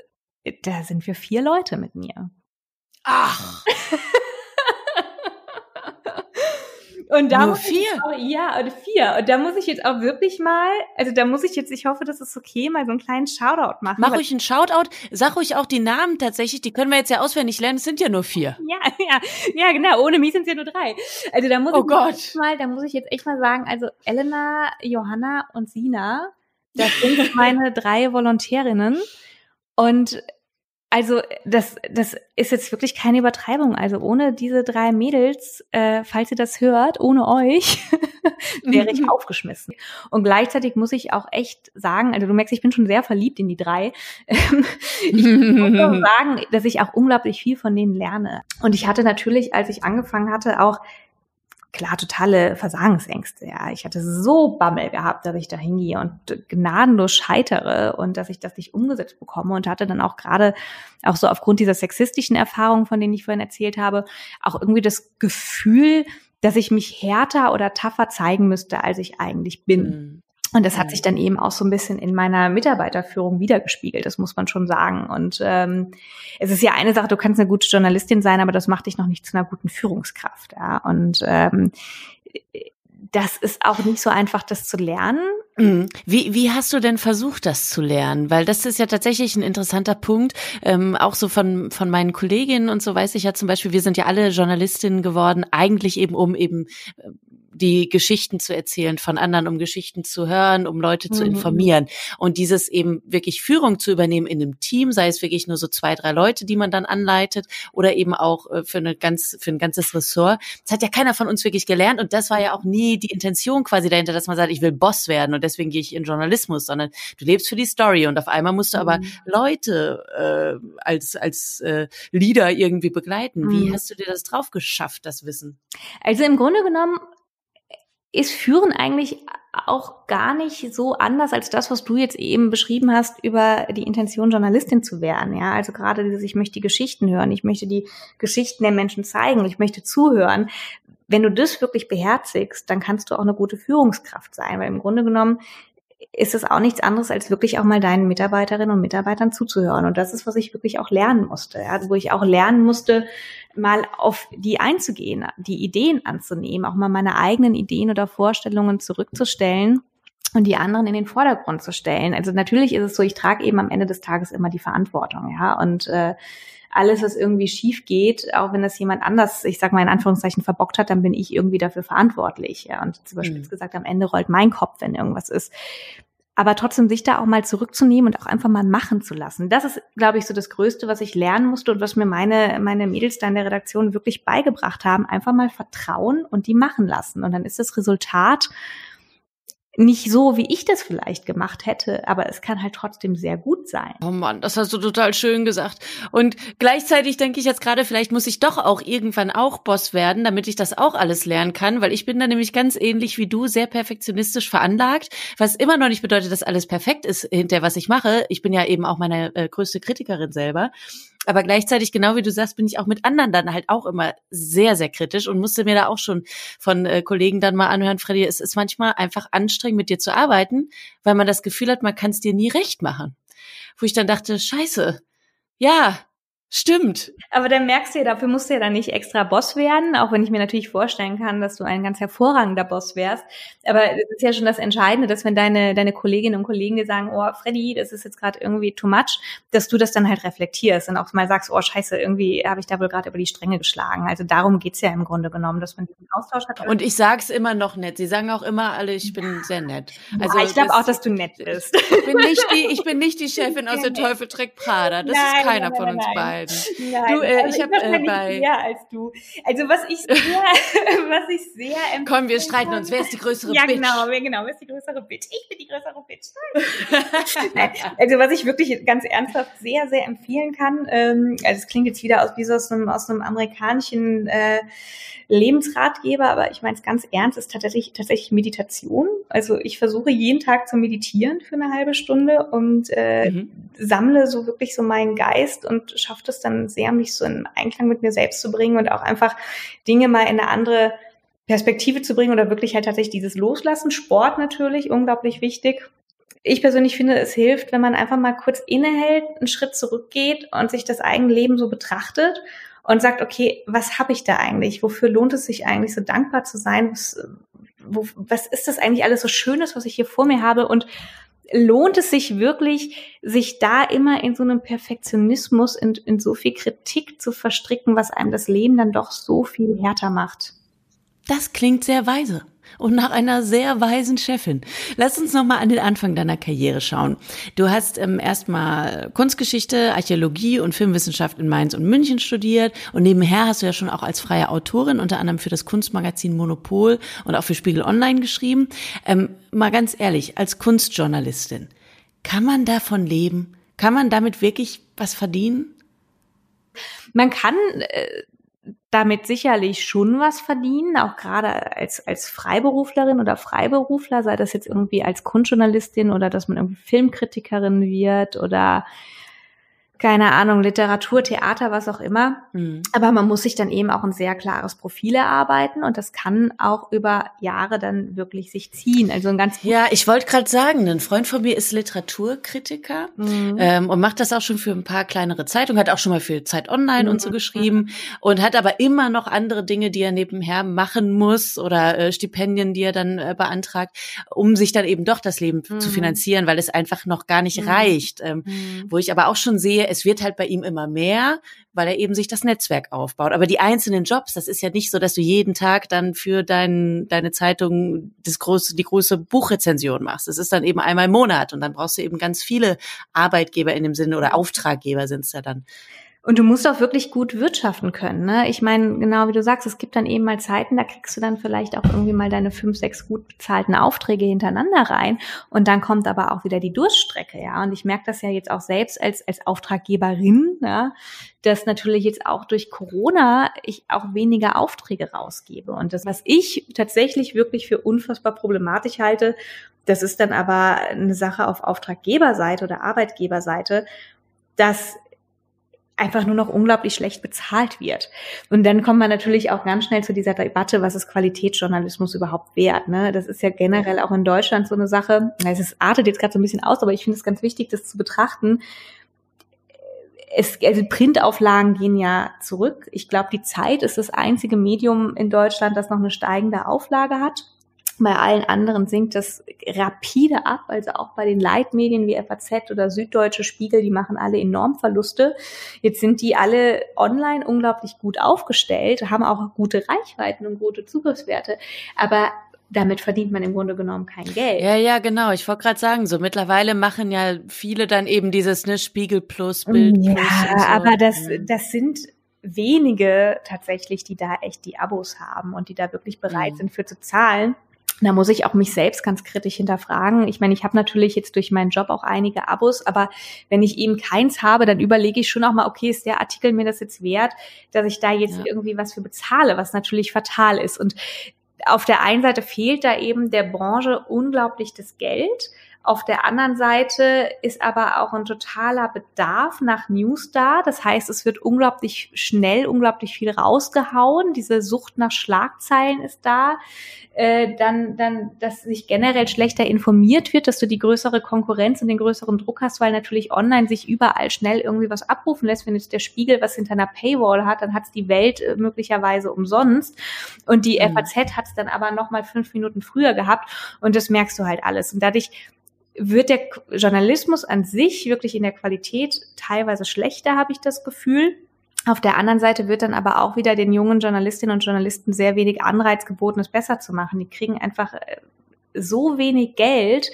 da sind wir vier Leute mit mir. Ach. [LAUGHS] Und da Nur vier? Auch, ja, oder vier. Und da muss ich jetzt auch wirklich mal, also da muss ich jetzt, ich hoffe, das ist okay, mal so einen kleinen Shoutout machen. Mach ruhig einen Shoutout, sag ruhig auch die Namen tatsächlich, die können wir jetzt ja auswendig lernen, es sind ja nur vier. [LAUGHS] Ja, ja, ja, genau, ohne mich sind es ja nur drei. Also da muss oh ich Gott. mal, da muss ich jetzt echt mal sagen, also Elena, Johanna und Sina, das sind [LAUGHS] meine drei Volontärinnen. Und also das, das ist jetzt wirklich keine Übertreibung. Also ohne diese drei Mädels, äh, falls ihr das hört, ohne euch, [LAUGHS] wäre ich [LAUGHS] aufgeschmissen. Und gleichzeitig muss ich auch echt sagen, also du merkst, ich bin schon sehr verliebt in die drei. [LAUGHS] ich muss auch sagen, dass ich auch unglaublich viel von denen lerne. Und ich hatte natürlich, als ich angefangen hatte, auch klar totale Versagensängste. Ja, ich hatte so Bammel gehabt, dass ich da hingehe und gnadenlos scheitere und dass ich das nicht umgesetzt bekomme und hatte dann auch gerade auch so aufgrund dieser sexistischen Erfahrungen, von denen ich vorhin erzählt habe, auch irgendwie das Gefühl, dass ich mich härter oder tougher zeigen müsste, als ich eigentlich bin. Mhm. Und das hat sich dann eben auch so ein bisschen in meiner Mitarbeiterführung wiedergespiegelt, das muss man schon sagen. Und ähm, es ist ja eine Sache, du kannst eine gute Journalistin sein, aber das macht dich noch nicht zu einer guten Führungskraft. Ja? Und ähm, das ist auch nicht so einfach, das zu lernen. Mhm. Wie, wie hast du denn versucht, das zu lernen? Weil das ist ja tatsächlich ein interessanter Punkt. Ähm, auch so von, von meinen Kolleginnen und so weiß ich ja zum Beispiel, wir sind ja alle Journalistinnen geworden, eigentlich eben um eben die Geschichten zu erzählen von anderen, um Geschichten zu hören, um Leute zu mhm. informieren. Und dieses eben wirklich Führung zu übernehmen in einem Team, sei es wirklich nur so zwei, drei Leute, die man dann anleitet oder eben auch äh, für eine ganz, für ein ganzes Ressort. Das hat ja keiner von uns wirklich gelernt und das war ja auch nie die Intention quasi dahinter, dass man sagt, ich will Boss werden und deswegen gehe ich in Journalismus, sondern du lebst für die Story und auf einmal musst du aber mhm. Leute äh, als, als äh, Leader irgendwie begleiten. Wie mhm. hast du dir das drauf geschafft, das Wissen? Also im Grunde genommen ist Führen eigentlich auch gar nicht so anders als das, was du jetzt eben beschrieben hast über die Intention, Journalistin zu werden. Ja, also gerade dieses, ich möchte die Geschichten hören, ich möchte die Geschichten der Menschen zeigen, ich möchte zuhören. Wenn du das wirklich beherzigst, dann kannst du auch eine gute Führungskraft sein, weil im Grunde genommen ist es auch nichts anderes, als wirklich auch mal deinen Mitarbeiterinnen und Mitarbeitern zuzuhören. Und das ist, was ich wirklich auch lernen musste. Ja? Wo ich auch lernen musste, mal auf die einzugehen, die Ideen anzunehmen, auch mal meine eigenen Ideen oder Vorstellungen zurückzustellen und die anderen in den Vordergrund zu stellen. Also natürlich ist es so, ich trage eben am Ende des Tages immer die Verantwortung, ja. Und äh, alles, was irgendwie schief geht, auch wenn das jemand anders, ich sag mal in Anführungszeichen, verbockt hat, dann bin ich irgendwie dafür verantwortlich. Ja. Und zum Beispiel mhm. gesagt, am Ende rollt mein Kopf, wenn irgendwas ist aber trotzdem sich da auch mal zurückzunehmen und auch einfach mal machen zu lassen. Das ist, glaube ich, so das Größte, was ich lernen musste und was mir meine, meine Mädels da in der Redaktion wirklich beigebracht haben. Einfach mal vertrauen und die machen lassen. Und dann ist das Resultat nicht so, wie ich das vielleicht gemacht hätte, aber es kann halt trotzdem sehr gut sein. Oh Mann, das hast du total schön gesagt. Und gleichzeitig denke ich jetzt gerade, vielleicht muss ich doch auch irgendwann auch Boss werden, damit ich das auch alles lernen kann, weil ich bin da nämlich ganz ähnlich wie du, sehr perfektionistisch veranlagt, was immer noch nicht bedeutet, dass alles perfekt ist hinter was ich mache. Ich bin ja eben auch meine äh, größte Kritikerin selber. Aber gleichzeitig, genau wie du sagst, bin ich auch mit anderen dann halt auch immer sehr, sehr kritisch und musste mir da auch schon von äh, Kollegen dann mal anhören, Freddy, es ist manchmal einfach anstrengend, mit dir zu arbeiten, weil man das Gefühl hat, man kann es dir nie recht machen. Wo ich dann dachte, scheiße, ja, Stimmt. Aber dann merkst du ja, dafür musst du ja dann nicht extra Boss werden, auch wenn ich mir natürlich vorstellen kann, dass du ein ganz hervorragender Boss wärst. Aber es ist ja schon das Entscheidende, dass wenn deine, deine Kolleginnen und Kollegen dir sagen, oh, Freddy, das ist jetzt gerade irgendwie too much, dass du das dann halt reflektierst und auch mal sagst, oh, scheiße, irgendwie habe ich da wohl gerade über die Stränge geschlagen. Also darum geht's ja im Grunde genommen, dass man diesen Austausch hat. Und ich sag's immer noch nett. Sie sagen auch immer alle, ich bin sehr nett. Also ja, ich glaube auch, dass du nett bist. Ich bin nicht die, ich bin nicht die Chefin aus der Teufel trägt Prada. Das nein, ist keiner nein, nein, von uns beiden beiden. Nein, du, äh, also ich habe äh, bei mehr als du. Also was ich [LAUGHS] sehr, [LAUGHS] was ich sehr Komm, wir streiten uns. Wer ist die größere ja, Bitch? Ja, genau, genau. Wer ist die größere Bitch? Ich bin die größere Bitch. [LAUGHS] also was ich wirklich ganz ernsthaft sehr, sehr empfehlen kann. Ähm, also es klingt jetzt wieder aus wie so aus einem, aus einem amerikanischen äh, Lebensratgeber, aber ich meine es ganz ernst, ist tatsächlich, tatsächlich Meditation. Also ich versuche jeden Tag zu meditieren für eine halbe Stunde und äh, mhm. sammle so wirklich so meinen Geist und schaffe es dann sehr, mich so in Einklang mit mir selbst zu bringen und auch einfach Dinge mal in eine andere Perspektive zu bringen oder wirklich halt tatsächlich dieses Loslassen. Sport natürlich, unglaublich wichtig. Ich persönlich finde, es hilft, wenn man einfach mal kurz innehält, einen Schritt zurückgeht und sich das eigene Leben so betrachtet und sagt, okay, was habe ich da eigentlich? Wofür lohnt es sich eigentlich, so dankbar zu sein? Was, wo, was ist das eigentlich alles so Schönes, was ich hier vor mir habe? Und lohnt es sich wirklich, sich da immer in so einem Perfektionismus, in, in so viel Kritik zu verstricken, was einem das Leben dann doch so viel härter macht? Das klingt sehr weise und nach einer sehr weisen Chefin. Lass uns noch mal an den Anfang deiner Karriere schauen. Du hast ähm, erstmal Kunstgeschichte, Archäologie und Filmwissenschaft in Mainz und München studiert und nebenher hast du ja schon auch als freie Autorin unter anderem für das Kunstmagazin Monopol und auch für Spiegel Online geschrieben. Ähm, mal ganz ehrlich, als Kunstjournalistin, kann man davon leben? Kann man damit wirklich was verdienen? Man kann äh, damit sicherlich schon was verdienen, auch gerade als, als Freiberuflerin oder Freiberufler, sei das jetzt irgendwie als Kunstjournalistin oder dass man irgendwie Filmkritikerin wird oder keine Ahnung, Literatur, Theater, was auch immer. Mhm. Aber man muss sich dann eben auch ein sehr klares Profil erarbeiten und das kann auch über Jahre dann wirklich sich ziehen. Also ein ganz ja, ich wollte gerade sagen, ein Freund von mir ist Literaturkritiker mhm. ähm, und macht das auch schon für ein paar kleinere Zeitungen, hat auch schon mal für Zeit Online mhm. und so mhm. geschrieben und hat aber immer noch andere Dinge, die er nebenher machen muss oder äh, Stipendien, die er dann äh, beantragt, um sich dann eben doch das Leben zu mhm. finanzieren, weil es einfach noch gar nicht mhm. reicht. Ähm, Wo ich aber auch schon sehe, es wird halt bei ihm immer mehr, weil er eben sich das Netzwerk aufbaut. Aber die einzelnen Jobs, das ist ja nicht so, dass du jeden Tag dann für dein, deine Zeitung das große, die große Buchrezension machst. Das ist dann eben einmal im Monat und dann brauchst du eben ganz viele Arbeitgeber in dem Sinne oder Auftraggeber sind es ja dann. Und du musst auch wirklich gut wirtschaften können. Ne? Ich meine, genau wie du sagst, es gibt dann eben mal Zeiten, da kriegst du dann vielleicht auch irgendwie mal deine fünf, sechs gut bezahlten Aufträge hintereinander rein. Und dann kommt aber auch wieder die Durststrecke, ja. Und ich merke das ja jetzt auch selbst als, als Auftraggeberin, ja, dass natürlich jetzt auch durch Corona ich auch weniger Aufträge rausgebe. Und das, was ich tatsächlich wirklich für unfassbar problematisch halte, das ist dann aber eine Sache auf Auftraggeberseite oder Arbeitgeberseite, dass einfach nur noch unglaublich schlecht bezahlt wird. Und dann kommt man natürlich auch ganz schnell zu dieser Debatte, was ist Qualitätsjournalismus überhaupt wert? Ne? Das ist ja generell auch in Deutschland so eine Sache. Es artet jetzt gerade so ein bisschen aus, aber ich finde es ganz wichtig, das zu betrachten. Es, also Printauflagen gehen ja zurück. Ich glaube, die Zeit ist das einzige Medium in Deutschland, das noch eine steigende Auflage hat. Bei allen anderen sinkt das rapide ab, also auch bei den Leitmedien wie FAZ oder Süddeutsche Spiegel, die machen alle enorm Verluste. Jetzt sind die alle online unglaublich gut aufgestellt, haben auch gute Reichweiten und gute Zugriffswerte, aber damit verdient man im Grunde genommen kein Geld. Ja, ja, genau. Ich wollte gerade sagen, so mittlerweile machen ja viele dann eben dieses ne Spiegel Plus, Bild ja, Plus. Ja, so. aber das, das sind wenige tatsächlich, die da echt die Abos haben und die da wirklich bereit mhm. sind für zu zahlen. Da muss ich auch mich selbst ganz kritisch hinterfragen. Ich meine, ich habe natürlich jetzt durch meinen Job auch einige Abos, aber wenn ich eben keins habe, dann überlege ich schon auch mal, okay, ist der Artikel mir das jetzt wert, dass ich da jetzt ja. irgendwie was für bezahle, was natürlich fatal ist. Und auf der einen Seite fehlt da eben der Branche unglaublich das Geld. Auf der anderen Seite ist aber auch ein totaler Bedarf nach News da. Das heißt, es wird unglaublich schnell, unglaublich viel rausgehauen. Diese Sucht nach Schlagzeilen ist da. Äh, dann, dann, dass sich generell schlechter informiert wird, dass du die größere Konkurrenz und den größeren Druck hast, weil natürlich online sich überall schnell irgendwie was abrufen lässt. Wenn jetzt der Spiegel was hinter einer Paywall hat, dann hat es die Welt äh, möglicherweise umsonst. Und die mhm. FAZ hat es dann aber noch mal fünf Minuten früher gehabt. Und das merkst du halt alles. Und dadurch wird der Journalismus an sich wirklich in der Qualität teilweise schlechter, habe ich das Gefühl. Auf der anderen Seite wird dann aber auch wieder den jungen Journalistinnen und Journalisten sehr wenig Anreiz geboten, es besser zu machen. Die kriegen einfach äh, so wenig Geld,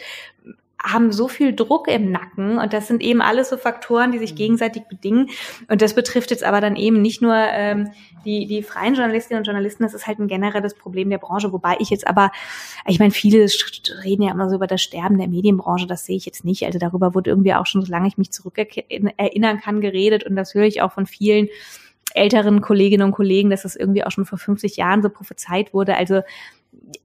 haben so viel Druck im Nacken und das sind eben alles so Faktoren, die sich mhm. gegenseitig bedingen. Und das betrifft jetzt aber dann eben nicht nur ähm, die, die freien Journalistinnen und Journalisten, das ist halt ein generelles Problem der Branche, wobei ich jetzt aber, ich meine, viele reden ja immer so über das Sterben der Medienbranche, das sehe ich jetzt nicht. Also darüber wurde irgendwie auch schon, solange ich mich zurück erinnern kann, geredet und das höre ich auch von vielen älteren Kolleginnen und Kollegen, dass das irgendwie auch schon vor 50 Jahren so prophezeit wurde. Also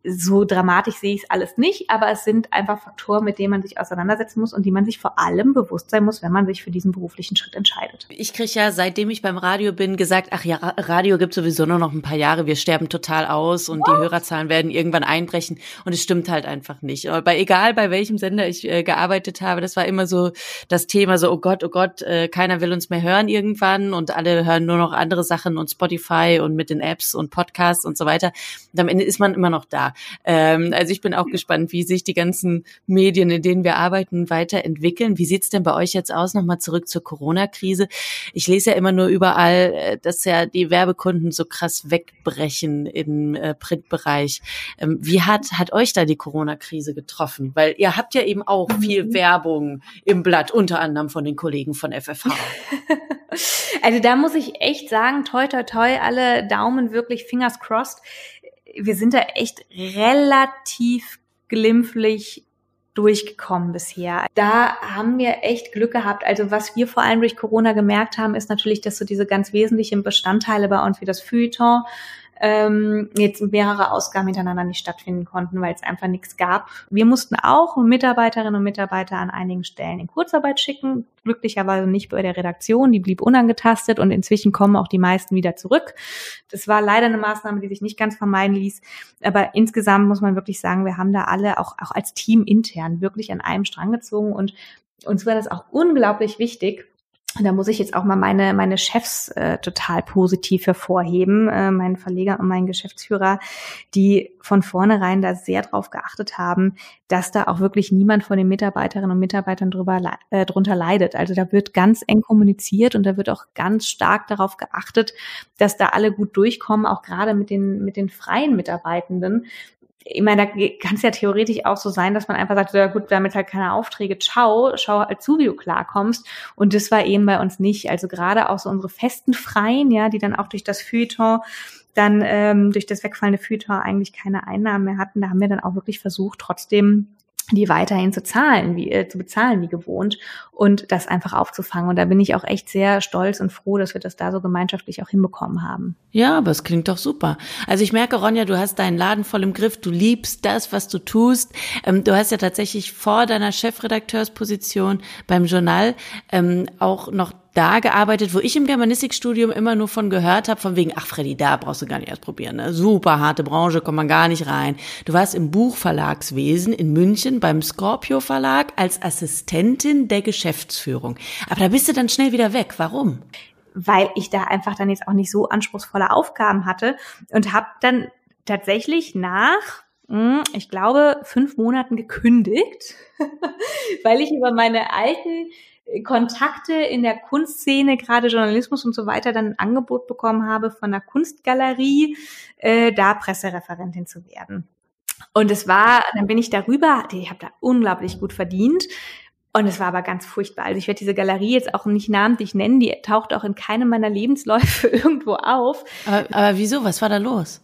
so dramatisch sehe ich es alles nicht, aber es sind einfach Faktoren, mit denen man sich auseinandersetzen muss und die man sich vor allem bewusst sein muss, wenn man sich für diesen beruflichen Schritt entscheidet. Ich kriege ja, seitdem ich beim Radio bin, gesagt, ach ja, Radio gibt sowieso nur noch ein paar Jahre, wir sterben total aus und What? die Hörerzahlen werden irgendwann einbrechen und es stimmt halt einfach nicht. Aber egal, bei welchem Sender ich äh, gearbeitet habe, das war immer so das Thema, so, oh Gott, oh Gott, äh, keiner will uns mehr hören irgendwann und alle hören nur noch andere Sachen und Spotify und mit den Apps und Podcasts und so weiter. Und am Ende ist man immer noch da. Ähm, also ich bin auch gespannt, wie sich die ganzen Medien, in denen wir arbeiten, weiterentwickeln. Wie sieht's denn bei euch jetzt aus? Nochmal zurück zur Corona-Krise. Ich lese ja immer nur überall, äh, dass ja die Werbekunden so krass wegbrechen im äh, Printbereich. Ähm, wie hat, hat euch da die Corona-Krise getroffen? Weil ihr habt ja eben auch viel mhm. Werbung im Blatt, unter anderem von den Kollegen von FFH. [LAUGHS] Also da muss ich echt sagen, toi, toi, toi, alle Daumen wirklich, fingers crossed wir sind da echt relativ glimpflich durchgekommen bisher. Da haben wir echt Glück gehabt. Also was wir vor allem durch Corona gemerkt haben, ist natürlich, dass so diese ganz wesentlichen Bestandteile bei uns wie das Feuilleton, ähm, jetzt mehrere Ausgaben hintereinander nicht stattfinden konnten, weil es einfach nichts gab. Wir mussten auch Mitarbeiterinnen und Mitarbeiter an einigen Stellen in Kurzarbeit schicken, glücklicherweise nicht bei der Redaktion, die blieb unangetastet und inzwischen kommen auch die meisten wieder zurück. Das war leider eine Maßnahme, die sich nicht ganz vermeiden ließ, aber insgesamt muss man wirklich sagen, wir haben da alle auch, auch als Team intern wirklich an einem Strang gezogen und uns war das auch unglaublich wichtig, da muss ich jetzt auch mal meine, meine Chefs äh, total positiv hervorheben, äh, meinen Verleger und meinen Geschäftsführer, die von vornherein da sehr drauf geachtet haben, dass da auch wirklich niemand von den Mitarbeiterinnen und Mitarbeitern drüber, äh, drunter leidet. Also da wird ganz eng kommuniziert und da wird auch ganz stark darauf geachtet, dass da alle gut durchkommen, auch gerade mit den, mit den freien Mitarbeitenden, ich meine, da kann es ja theoretisch auch so sein, dass man einfach sagt, ja gut, damit halt keine Aufträge, ciao, schau halt zu, wie du klarkommst. Und das war eben bei uns nicht. Also gerade auch so unsere festen Freien, ja, die dann auch durch das Feuilleton dann ähm, durch das wegfallende Feuilleton eigentlich keine Einnahmen mehr hatten, da haben wir dann auch wirklich versucht, trotzdem die weiterhin zu zahlen, wie äh, zu bezahlen wie gewohnt und das einfach aufzufangen. Und da bin ich auch echt sehr stolz und froh, dass wir das da so gemeinschaftlich auch hinbekommen haben. Ja, aber es klingt doch super. Also ich merke, Ronja, du hast deinen Laden voll im Griff, du liebst das, was du tust. Ähm, du hast ja tatsächlich vor deiner Chefredakteursposition beim Journal ähm, auch noch da gearbeitet, wo ich im Germanistikstudium immer nur von gehört habe, von wegen, ach Freddy, da brauchst du gar nicht erst probieren. Ne? Super harte Branche, kommt man gar nicht rein. Du warst im Buchverlagswesen in München beim Scorpio Verlag als Assistentin der Geschäftsführung. Aber da bist du dann schnell wieder weg. Warum? Weil ich da einfach dann jetzt auch nicht so anspruchsvolle Aufgaben hatte und habe dann tatsächlich nach hm, ich glaube, fünf Monaten gekündigt, [LAUGHS] weil ich über meine alten Kontakte in der Kunstszene, gerade Journalismus und so weiter, dann ein Angebot bekommen habe von einer Kunstgalerie, äh, da Pressereferentin zu werden. Und es war, dann bin ich darüber, ich habe da unglaublich gut verdient. Und es war aber ganz furchtbar. Also ich werde diese Galerie jetzt auch nicht namentlich nennen, die taucht auch in keinem meiner Lebensläufe [LAUGHS] irgendwo auf. Aber, aber wieso? Was war da los?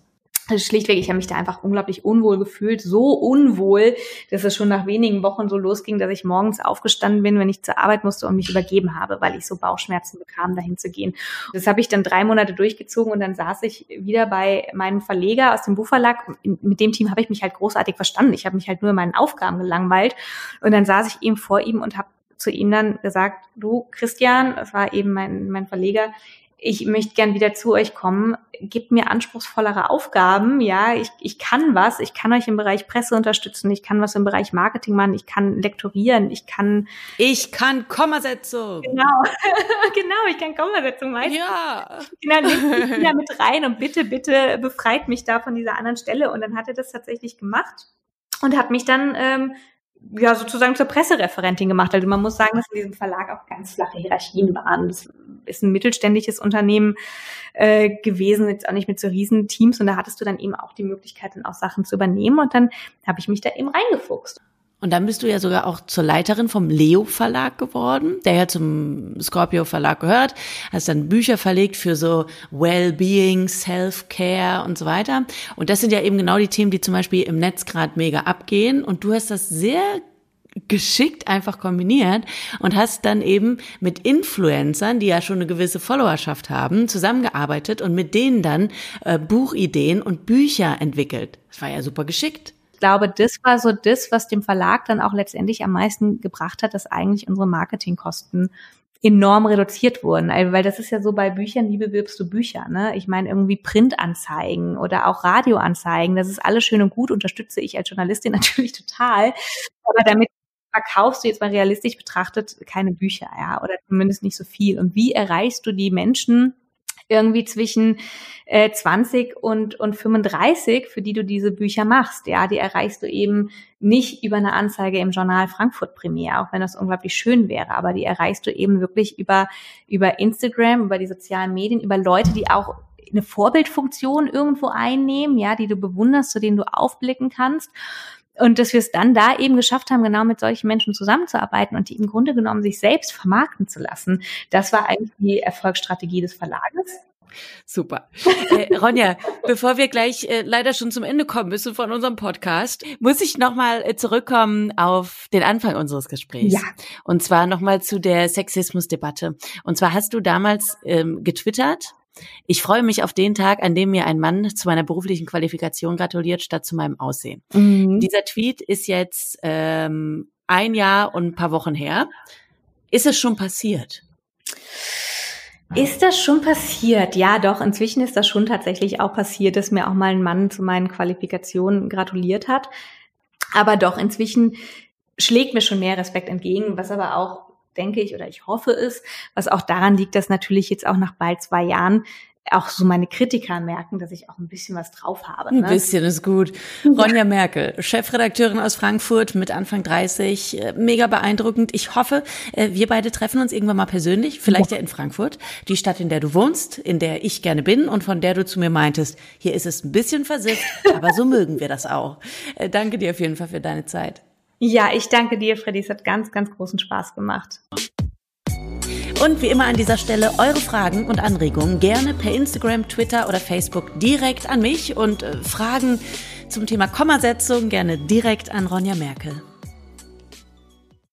Schlichtweg, ich habe mich da einfach unglaublich unwohl gefühlt, so unwohl, dass es schon nach wenigen Wochen so losging, dass ich morgens aufgestanden bin, wenn ich zur Arbeit musste und mich übergeben habe, weil ich so Bauchschmerzen bekam, dahin zu gehen. Das habe ich dann drei Monate durchgezogen und dann saß ich wieder bei meinem Verleger aus dem Buchverlag. Mit dem Team habe ich mich halt großartig verstanden. Ich habe mich halt nur in meinen Aufgaben gelangweilt und dann saß ich eben vor ihm und habe zu ihm dann gesagt, du Christian, das war eben mein, mein Verleger, ich möchte gern wieder zu euch kommen, gebt mir anspruchsvollere Aufgaben, ja, ich, ich kann was, ich kann euch im Bereich Presse unterstützen, ich kann was im Bereich Marketing machen, ich kann lektorieren, ich kann... Ich kann Kommasetzung. Genau, [LAUGHS] genau, ich kann Kommasetzung meistens. Ja. Genau, nehmt mich da mit rein und bitte, bitte befreit mich da von dieser anderen Stelle. Und dann hat er das tatsächlich gemacht und hat mich dann ähm, ja sozusagen zur Pressereferentin gemacht. Also man muss sagen, dass in diesem Verlag auch ganz flache Hierarchien waren. Das ist ein mittelständisches Unternehmen äh, gewesen, jetzt auch nicht mit so riesen Teams und da hattest du dann eben auch die Möglichkeit, dann auch Sachen zu übernehmen und dann habe ich mich da eben reingefuchst. Und dann bist du ja sogar auch zur Leiterin vom Leo Verlag geworden, der ja zum Scorpio Verlag gehört. Hast dann Bücher verlegt für so Wellbeing, Self-Care und so weiter. Und das sind ja eben genau die Themen, die zum Beispiel im Netz gerade mega abgehen. Und du hast das sehr geschickt einfach kombiniert und hast dann eben mit Influencern, die ja schon eine gewisse Followerschaft haben, zusammengearbeitet und mit denen dann äh, Buchideen und Bücher entwickelt. Das war ja super geschickt glaube, das war so das, was dem Verlag dann auch letztendlich am meisten gebracht hat, dass eigentlich unsere Marketingkosten enorm reduziert wurden. Weil das ist ja so bei Büchern, wie bewirbst du Bücher? Ne? Ich meine, irgendwie Printanzeigen oder auch Radioanzeigen, das ist alles schön und gut, unterstütze ich als Journalistin [LAUGHS] natürlich total. Aber damit verkaufst du jetzt mal realistisch betrachtet keine Bücher, ja, oder zumindest nicht so viel. Und wie erreichst du die Menschen, irgendwie zwischen äh, 20 und, und 35, für die du diese Bücher machst. Ja, die erreichst du eben nicht über eine Anzeige im Journal Frankfurt Primär, auch wenn das unglaublich schön wäre, aber die erreichst du eben wirklich über, über Instagram, über die sozialen Medien, über Leute, die auch eine Vorbildfunktion irgendwo einnehmen, ja, die du bewunderst, zu denen du aufblicken kannst. Und dass wir es dann da eben geschafft haben, genau mit solchen Menschen zusammenzuarbeiten und die im Grunde genommen sich selbst vermarkten zu lassen, das war eigentlich die Erfolgsstrategie des Verlages. Super. Äh, Ronja, [LAUGHS] bevor wir gleich äh, leider schon zum Ende kommen müssen von unserem Podcast, muss ich nochmal äh, zurückkommen auf den Anfang unseres Gesprächs. Ja. Und zwar nochmal zu der Sexismusdebatte. Und zwar hast du damals ähm, getwittert, ich freue mich auf den Tag, an dem mir ein Mann zu meiner beruflichen Qualifikation gratuliert, statt zu meinem Aussehen. Mhm. Dieser Tweet ist jetzt ähm, ein Jahr und ein paar Wochen her. Ist es schon passiert? Ist das schon passiert? Ja, doch. Inzwischen ist das schon tatsächlich auch passiert, dass mir auch mal ein Mann zu meinen Qualifikationen gratuliert hat. Aber doch, inzwischen schlägt mir schon mehr Respekt entgegen, was aber auch denke ich, oder ich hoffe es, was auch daran liegt, dass natürlich jetzt auch nach bald zwei Jahren auch so meine Kritiker merken, dass ich auch ein bisschen was drauf habe. Ne? Ein bisschen ist gut. Ronja ja. Merkel, Chefredakteurin aus Frankfurt mit Anfang 30, äh, mega beeindruckend. Ich hoffe, äh, wir beide treffen uns irgendwann mal persönlich, vielleicht ja in Frankfurt, die Stadt, in der du wohnst, in der ich gerne bin und von der du zu mir meintest, hier ist es ein bisschen versifft, [LAUGHS] aber so mögen wir das auch. Äh, danke dir auf jeden Fall für deine Zeit. Ja, ich danke dir, Freddy. Es hat ganz, ganz großen Spaß gemacht. Und wie immer an dieser Stelle eure Fragen und Anregungen gerne per Instagram, Twitter oder Facebook direkt an mich und äh, Fragen zum Thema Kommasetzung gerne direkt an Ronja Merkel.